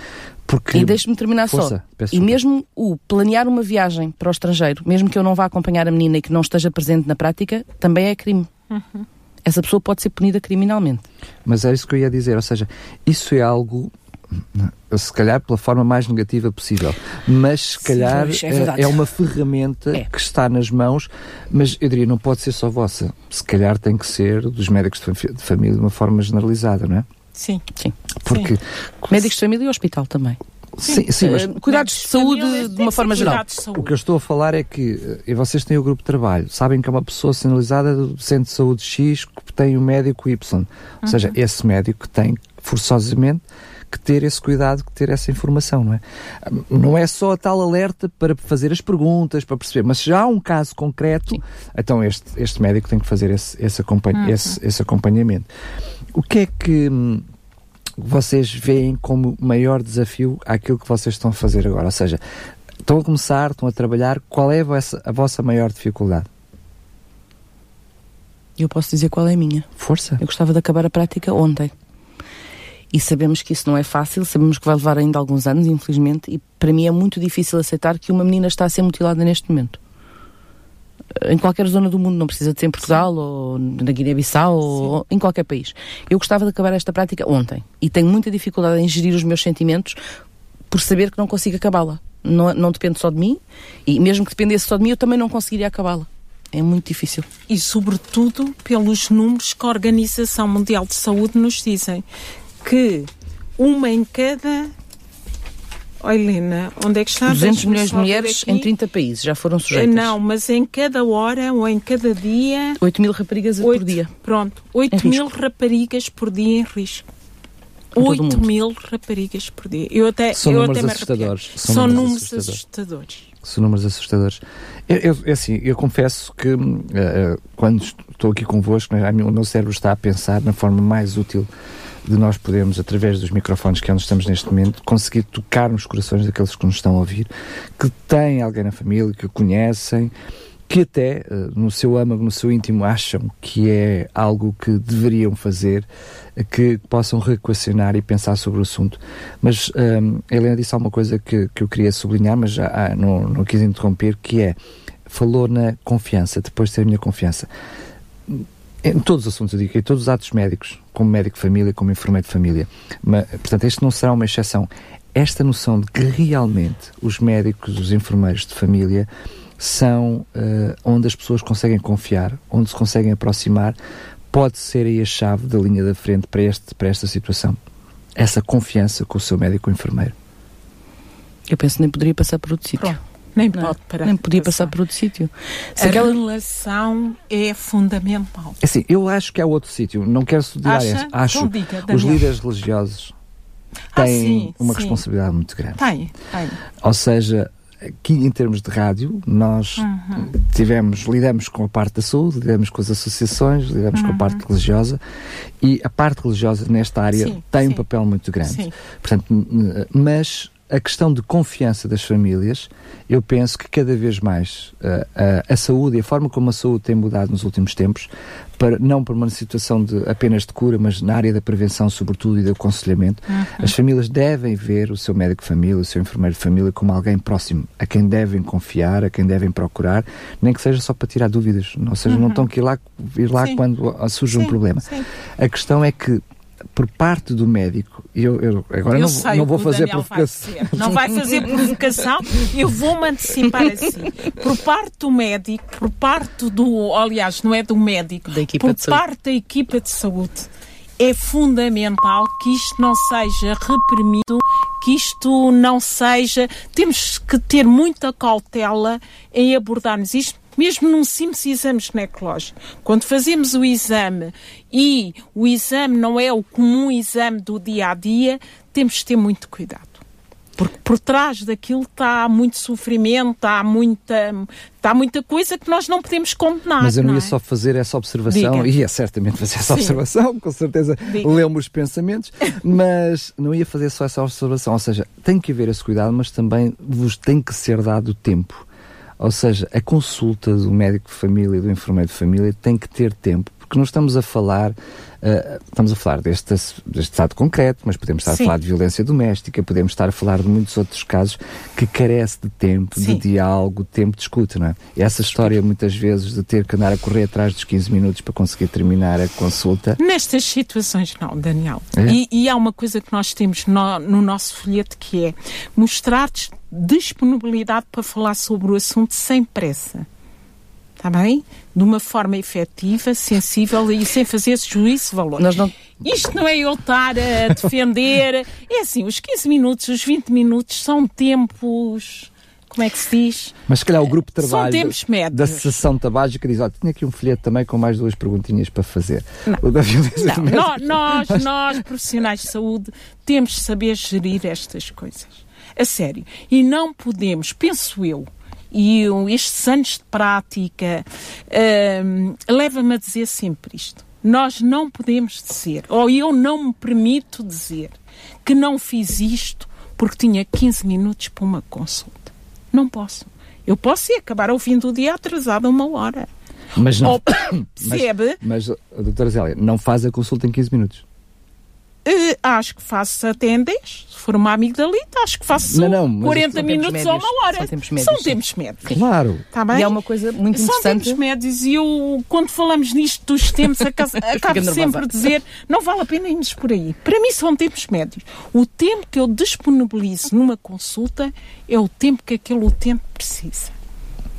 porque... E deixe-me terminar Força, só. E mesmo o planear uma viagem para o estrangeiro, mesmo que eu não vá acompanhar a menina e que não esteja presente na prática, também é crime. Uhum. Essa pessoa pode ser punida criminalmente. Mas é isso que eu ia dizer, ou seja, isso é algo se calhar pela forma mais negativa possível, mas se calhar Sim, é, é, uma ferramenta é. que está nas mãos, mas eu diria, não pode ser só vossa, se calhar tem que ser dos médicos de família de uma forma generalizada, não é? Sim. Sim. Porque... Sim. Médicos de família e hospital também. Sim, sim, mas... Uh, cuidados de saúde de uma forma geral. O que eu estou a falar é que e vocês têm o grupo de trabalho, sabem que é uma pessoa sinalizada do Centro de Saúde X que tem o um médico Y. Ou uhum. seja, esse médico tem forçosamente que ter esse cuidado, que ter essa informação, não é? Não é só a tal alerta para fazer as perguntas, para perceber, mas se já há um caso concreto, Sim. então este, este médico tem que fazer esse, esse, acompanha, uhum. esse, esse acompanhamento. O que é que hum, vocês veem como maior desafio àquilo que vocês estão a fazer agora? Ou seja, estão a começar, estão a trabalhar, qual é a vossa, a vossa maior dificuldade? Eu posso dizer qual é a minha. Força. Eu gostava de acabar a prática ontem. E sabemos que isso não é fácil, sabemos que vai levar ainda alguns anos, infelizmente, e para mim é muito difícil aceitar que uma menina está a ser mutilada neste momento em qualquer zona do mundo, não precisa de ser em Portugal Sim. ou na Guiné-Bissau ou em qualquer país. Eu gostava de acabar esta prática ontem e tenho muita dificuldade em gerir os meus sentimentos por saber que não consigo acabá-la. Não, não depende só de mim e mesmo que dependesse só de mim, eu também não conseguiria acabá-la. É muito difícil. E, sobretudo, pelos números que a Organização Mundial de Saúde nos dizem que uma em cada Oh, Helena, onde é que está? 200 milhões de mulheres em 30 países já foram sujeitas. Não, mas em cada hora ou em cada dia... 8 mil raparigas 8, por dia. Pronto, 8 mil risco. raparigas por dia em risco. 8 mil raparigas por dia. Eu até, São eu números até assustadores. São, São números assustadores. assustadores. São números assustadores. Eu, eu, é assim, eu confesso que uh, quando estou aqui convosco, né, o meu cérebro está a pensar na forma mais útil de nós podermos, através dos microfones que onde estamos neste momento, conseguir tocar nos corações daqueles que nos estão a ouvir, que têm alguém na família, que o conhecem, que até eh, no seu âmago, no seu íntimo, acham que é algo que deveriam fazer, que possam reequacionar e pensar sobre o assunto. Mas um, ehm, a Helena disse alguma coisa que, que eu queria sublinhar, mas já ah, não, não quis interromper, que é, falou na confiança, depois de ter a minha confiança em todos os assuntos, eu digo, em todos os atos médicos, como médico de família, como enfermeiro de família. Mas, portanto, este não será uma exceção. Esta noção de que realmente os médicos, os enfermeiros de família, são uh, onde as pessoas conseguem confiar, onde se conseguem aproximar, pode ser aí a chave da linha da frente para, este, para esta situação. Essa confiança com o seu médico ou enfermeiro. Eu penso que nem poderia passar por outro sítio. Nem não, pode parar. Nem podia passar por outro sítio. A aquela... relação é fundamental. É assim, eu acho que há outro sítio. Não quero estudar essa. Acho então, diga, os líderes religiosos ah, têm ah, sim, uma sim. responsabilidade muito grande. Tem, tem. Ou seja, aqui em termos de rádio, nós uhum. tivemos, lidamos com a parte da saúde, lidamos com as associações, lidamos uhum. com a parte uhum. religiosa e a parte religiosa nesta área sim, tem sim. um papel muito grande. Sim. Portanto, mas a questão de confiança das famílias, eu penso que cada vez mais uh, a, a saúde e a forma como a saúde tem mudado nos últimos tempos, para, não por uma situação de, apenas de cura, mas na área da prevenção, sobretudo, e do aconselhamento, uhum. as famílias devem ver o seu médico de família, o seu enfermeiro de família, como alguém próximo, a quem devem confiar, a quem devem procurar, nem que seja só para tirar dúvidas, ou seja, uhum. não estão que ir lá, ir lá quando surge sim, um problema. Sim. A questão é que por parte do médico, eu, eu agora eu não, não vou fazer provocação. Não vai fazer provocação, eu vou-me antecipar assim. Por parte do médico, por parte do, aliás, não é do médico, por parte da equipa de saúde, é fundamental que isto não seja reprimido, que isto não seja. Temos que ter muita cautela em abordarmos isto, mesmo num simples exame ginecológico. Quando fazemos o exame e o exame não é o comum exame do dia a dia, temos que ter muito cuidado. Porque por trás daquilo está muito sofrimento, há muita, está muita coisa que nós não podemos condenar. Mas eu não, não ia é? só fazer essa observação, Diga. ia certamente fazer essa Sim. observação, com certeza leu-me os pensamentos, mas não ia fazer só essa observação. Ou seja, tem que haver esse cuidado, mas também vos tem que ser dado tempo. Ou seja, a consulta do médico de família e do enfermeiro de família tem que ter tempo, porque não estamos a falar, eh, estamos a falar deste, deste estado concreto, mas podemos estar Sim. a falar de violência doméstica, podemos estar a falar de muitos outros casos que carece de tempo, de Sim. diálogo, de tempo de escuta, não é? E essa história, muitas vezes, de ter que andar a correr atrás dos 15 minutos para conseguir terminar a consulta, Nestas situações não, Daniel. É? E, e há uma coisa que nós temos no, no nosso folheto que é mostrar-te disponibilidade para falar sobre o assunto sem pressa. Está bem? De uma forma efetiva, sensível e sem fazer esse juízo de valor. Não, Isto não é eu estar a defender. *laughs* É assim, os 15 minutos, os 20 minutos são tempos. Como é que se diz? Mas se calhar o grupo de trabalho da sessão tabágica diz, olha, tinha aqui um folheto também com mais duas perguntinhas para fazer. Não, doméstica. nó- nós, nós, profissionais de saúde, temos de saber gerir estas coisas. A sério. E não podemos, penso eu, e estes anos de prática hum, leva-me a dizer sempre isto. Nós não podemos dizer, ou eu não me permito dizer, que não fiz isto porque tinha 15 minutos para uma consulta. Não posso. Eu posso ir acabar ao fim do dia atrasada uma hora. Mas não. Ou, *coughs* percebe? Mas, a doutora Zélia, não faz a consulta em 15 minutos. Eh, acho que faço até em 10. Se for uma amigdalita, acho que faço Não, não, mas 40 são tempos minutos ou médios. uma hora. São tempos médios, São tempos médios. Claro. Está bem? e há uma coisa muito São interessante. tempos médios e eu, quando falamos nisto dos tempos, aca- *laughs* acabo sempre a dizer não vale a pena irmos por aí. Para mim são tempos médios. O tempo que eu disponibilizo numa consulta é o tempo que aquele utente precisa.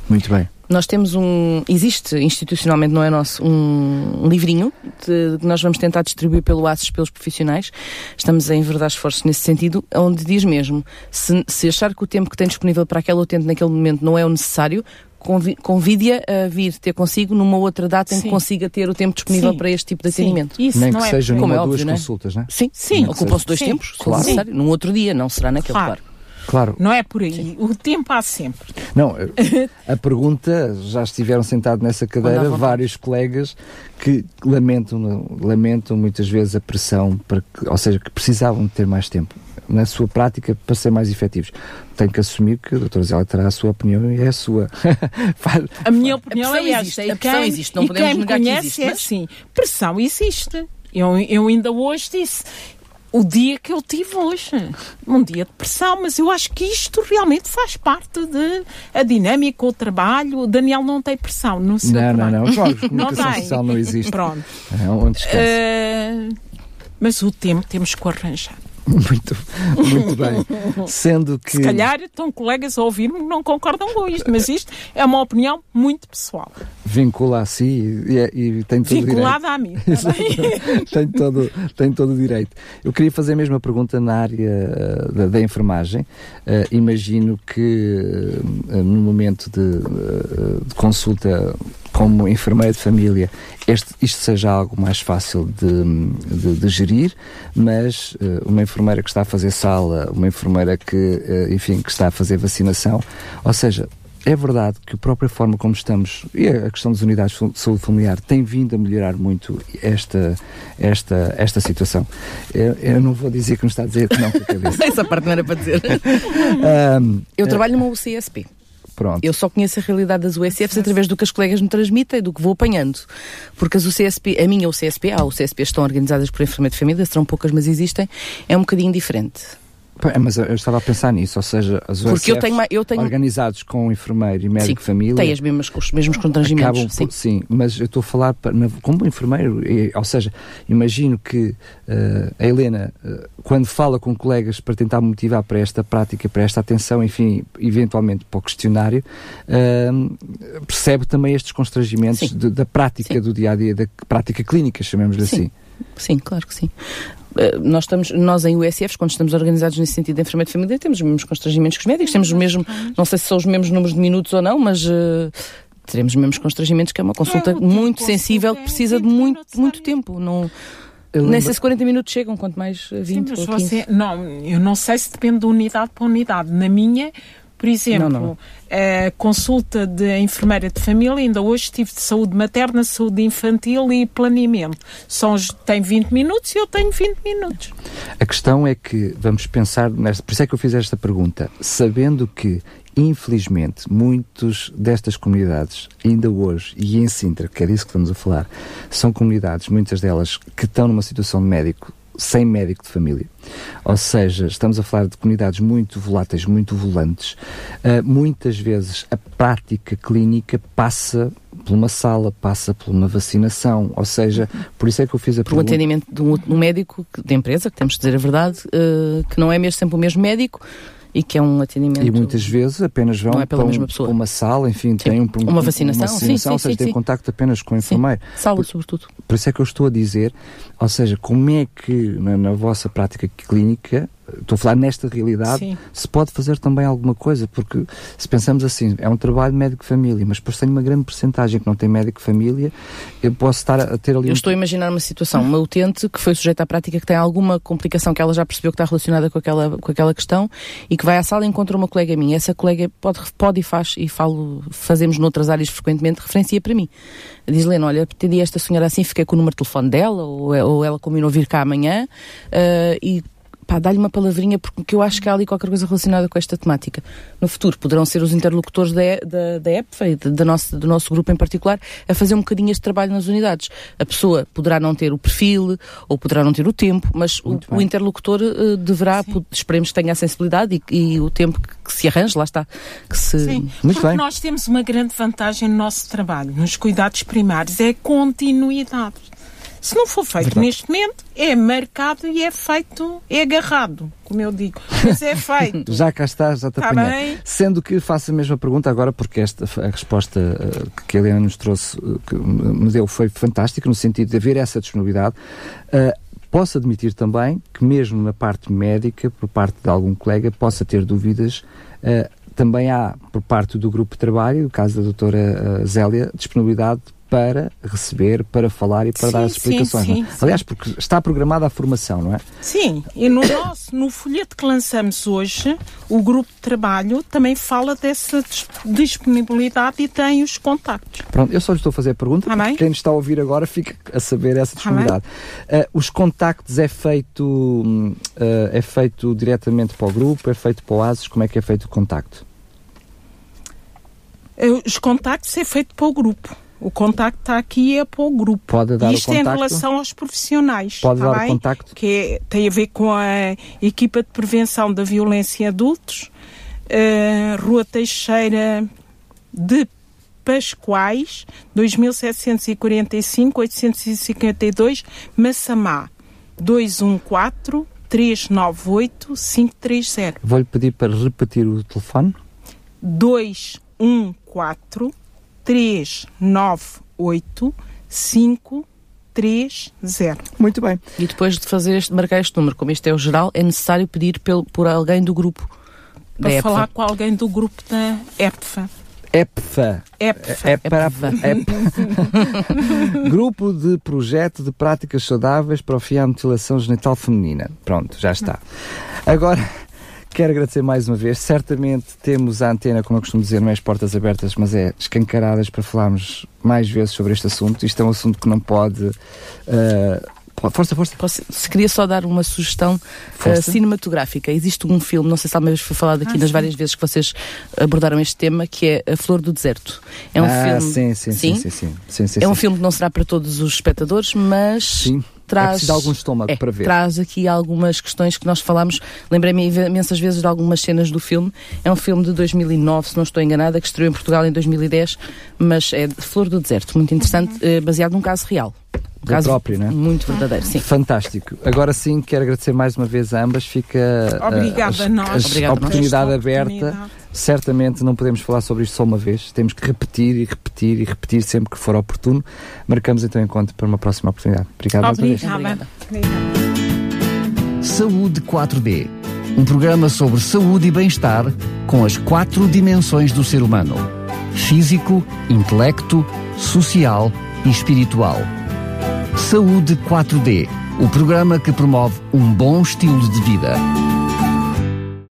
Muito bem. Nós temos um. Existe institucionalmente, não é nosso, um livrinho de- que nós vamos tentar distribuir pelo ACES pelos profissionais. Estamos a enverdar esforços nesse sentido, onde diz mesmo: se, se achar que o tempo que tem disponível para aquele utente naquele momento não é o necessário, convi- convide-a a vir ter consigo numa outra data em que Sim. consigo ter o tempo disponível Sim. para este tipo de Sim, atendimento. Isso Nem não que é sejam como uma é ou duas óbvio, não é? consultas, não é? Sim, Sim. ocupam-se dois Sim. tempos, se Claro. necessário. Num outro dia, não será naquele, Claro. claro. Claro. Não é por aí. O tempo há sempre. Não, *laughs* a pergunta, já estiveram sentados nessa cadeira vários colegas que lamentam, lamentam muitas vezes a pressão, para que, ou seja, que precisavam de ter mais tempo na sua prática para ser mais efetivos. Tem que assumir que a doutora Zélia terá a sua opinião e é a sua. *laughs* Faz- A minha opinião é esta. existe, e a pressão existe, não e podemos negar que existe, é mas- assim. Pressão existe. Eu, eu ainda hoje disse. O dia que eu tive hoje, um dia de pressão, mas eu acho que isto realmente faz parte de a dinâmica, o trabalho. O Daniel não tem pressão no seu Não, não, trabalho. não. Claro, *laughs* Não comunicação tem. social não existe. Pronto. É um descanso. Eh, mas o tempo temos que arranjar. Muito, muito bem. Sendo que. Se calhar estão colegas a ouvir-me que não concordam com isto, mas isto é uma opinião muito pessoal. vincula a si e, é- e tem todo o direito. Vinculada a mim. tá *laughs* tem, todo, tem todo o direito. Eu queria fazer a mesma pergunta na área eh, da, da enfermagem. Eh, imagino que eh, no momento de, eh, de consulta como enfermeira de família este, isto seja algo mais fácil de, de- de gerir, mas eh, uma enfermeira que está a fazer sala, uma enfermeira que, eh, enfim, que está a fazer vacinação, ou seja, é verdade que a própria forma como estamos, e a questão das unidades de saúde familiar, tem vindo a melhorar muito esta, esta, esta situação. Eu, eu não vou dizer que não está a dizer que não com a cabeça. *laughs* Essa parte não era para dizer. *laughs* Ahm, Eu trabalho numa UCSP. Pronto. Eu só conheço a realidade das USFs através do que as colegas me transmitem, do que vou apanhando. Porque as UCSP, a minha UCSP, há UCSP estão organizadas por enfermeira de família, serão poucas, mas existem, é um bocadinho diferente. Mas eu estava a pensar nisso, ou seja, as Porque eu tenho, eu tenho... organizados com enfermeiro e médico sim, família... têm as mesmas, os mesmos constrangimentos. Acabam, sim. sim, mas eu estou a falar para, como enfermeiro, e, ou seja, imagino que uh, a Helena, uh, quando fala com colegas para tentar motivar para esta prática, para esta atenção, enfim, eventualmente para o questionário, uh, percebe também estes constrangimentos de, da prática do dia-a-dia, -dia, da prática clínica, chamemos-lhe assim. Sim, claro que sim. Eh, nós, estamos, nós em USFs, quando estamos organizados nesse sentido de enfermeiro de família, temos os mesmos constrangimentos que os médicos, temos o mesmo, não sei se são os mesmos números de minutos ou não, mas uh, teremos os mesmos constrangimentos, que é uma consulta muito sensível, que precisa de muito, muito tempo. Não, Nem sei se 40 minutos chegam, quanto mais 20 Sim, mas ou 15. Você, não, eu não sei se depende de unidade para unidade. Na minha, por exemplo, não, não. a consulta de enfermeira de família, ainda hoje tive de saúde materna, saúde infantil e planeamento. São, tem 20 minutos e eu tenho 20 minutos. A questão é que vamos pensar, nesta, por isso é que eu fiz esta pergunta, sabendo que infelizmente, muitos destas comunidades, ainda hoje, e em Sintra, que é disso que estamos a falar, são comunidades, muitas delas, que estão numa situação de médico sem médico de família. Ou seja, estamos a falar de comunidades muito voláteis, muito volantes. Uh, muitas vezes a prática clínica passa por uma sala, passa por uma vacinação, ou seja, por isso é que eu fiz a por pergunta... Por um atendimento de um, médico de empresa, que temos de dizer a verdade, uh, que não é mesmo sempre o mesmo médico, e que é um atendimento. E muitas vezes apenas vão é para um, uma sala, enfim, sim. têm um, uma vacinação, uma vacinação sim, sim, ou seja, têm contacto apenas com o enfermeiro. Sala, por, sobretudo. Por isso é que eu estou a dizer, ou seja, como é que na, na vossa prática clínica estou a falar nesta realidade, Sim. se pode fazer também alguma coisa, porque se pensamos assim, é um trabalho médico-família, mas depois tenho uma grande porcentagem que não tem médico-família, eu posso estar a ter ali... Eu um... estou a imaginar uma situação, uma utente que foi sujeita à prática que tem alguma complicação que ela já percebeu que está relacionada com aquela, com aquela questão e que vai à sala e encontra uma colega minha. Essa colega pode, pode e faz, e falo, fazemos noutras áreas frequentemente, referencia para mim. Diz Lena, olha, atendi esta senhora assim, fiquei com o número de telefone dela, ou, ou ela combinou vir cá amanhã, uh, e pá, dá-lhe uma palavrinha porque eu acho que há ali qualquer coisa relacionada com esta temática. No futuro poderão ser os interlocutores da, da, da EPFA e da nossa, do nosso grupo em particular a fazer um bocadinho este trabalho nas unidades. A pessoa poderá não ter o perfil ou poderá não ter o tempo, mas o, o, interlocutor uh, deverá, esperemos que tenha a sensibilidade e, e o tempo que, que, se arranje, lá está. Que se... Sim, Muito bem. nós temos uma grande vantagem no nosso trabalho, nos cuidados primários, é a continuidade. Se não for feito Verdade. neste momento, é marcado e é feito, é agarrado, como eu digo. Mas é feito. *laughs* já cá está, já te tá apanhei. Sendo que faço a mesma pergunta agora, porque esta, a resposta uh, que a Helena nos trouxe, uh, que me deu, foi fantástica, no sentido de haver essa disponibilidade. Uh, posso admitir também que, mesmo na parte médica, por parte de algum colega, possa ter dúvidas. Uh, também há, por parte do grupo de trabalho, no caso da doutora Zélia, disponibilidade para receber, para falar e para sim, dar as explicações. Sim, sim, Aliás, porque está programada a formação, não é? Sim, e no nosso, no folheto que lançamos hoje, o grupo de trabalho também fala dessa disponibilidade e tem os contactos. Pronto, eu só lhe estou a fazer a pergunta, porque quem está a ouvir agora fica a saber essa disponibilidade. Uh, os contactos é feito, uh, é feito diretamente para o grupo, é feito para o ASIS, como é que é feito o contacto? Os contactos é feito para o grupo. O contacto está aqui é para o grupo. Pode dar Isto o contacto? é em relação aos profissionais. Pode tá dar bem? o contacto? Que é, tem a ver com a equipa de prevenção da violência em adultos, uh, Rua Teixeira de Pascoais, 2745-852, Massamá, 214 398 530. Vou-lhe pedir para repetir o telefone. 214 398 530. Muito bem. E depois de fazer este, marcar este número, como este é o geral, é necessário pedir pel, por alguém do grupo. Para falar com alguém do grupo da EPFA. EPFA. EPFA. EPFA. *laughs* Grupo de Projeto de Práticas Saudáveis para o Fim à Mutilação Genital Feminina. Pronto, já está. Agora, Quero agradecer mais uma vez. Certamente temos a antena, como eu costumo dizer, não é as portas abertas, mas é escancaradas para falarmos mais vezes sobre este assunto. Isto é um assunto que não pode. Uh, Força, força. Posso, se queria só dar uma sugestão uh, cinematográfica. Existe um filme, não sei se alguma vez foi falado aqui ah, nas sim. várias vezes que vocês abordaram este tema, que é A Flor do Deserto. É um ah, filme. Sim sim, sim, sim, sim, sim, sim É um filme que não será para todos os espectadores, mas traz. É preciso algum estômago é, para ver. Traz aqui algumas questões que nós falamos. Lembrei-me imensas vezes de algumas cenas do filme. É um filme de 2009, se não estou enganada, que estreou em Portugal em 2010, mas é de Flor do Deserto, muito interessante, uhum. baseado num caso real. Um caso próprio, né? Muito verdadeiro, sim. Fantástico. Agora sim, quero agradecer mais uma vez a ambas. Fica Obrigada uh, a nós. Obrigada a oportunidade aberta. Oportunidade. Certamente não podemos falar sobre isto só uma vez. Temos que repetir e repetir e repetir sempre que for oportuno. Marcamos então encontro para uma próxima oportunidade. Obrigado Obrigada. Obrigada. Saúde 4D. Um programa sobre saúde e bem-estar com as quatro dimensões do ser humano: físico, intelecto, social e espiritual. Saúde 4D, o programa que promove um bom estilo de vida.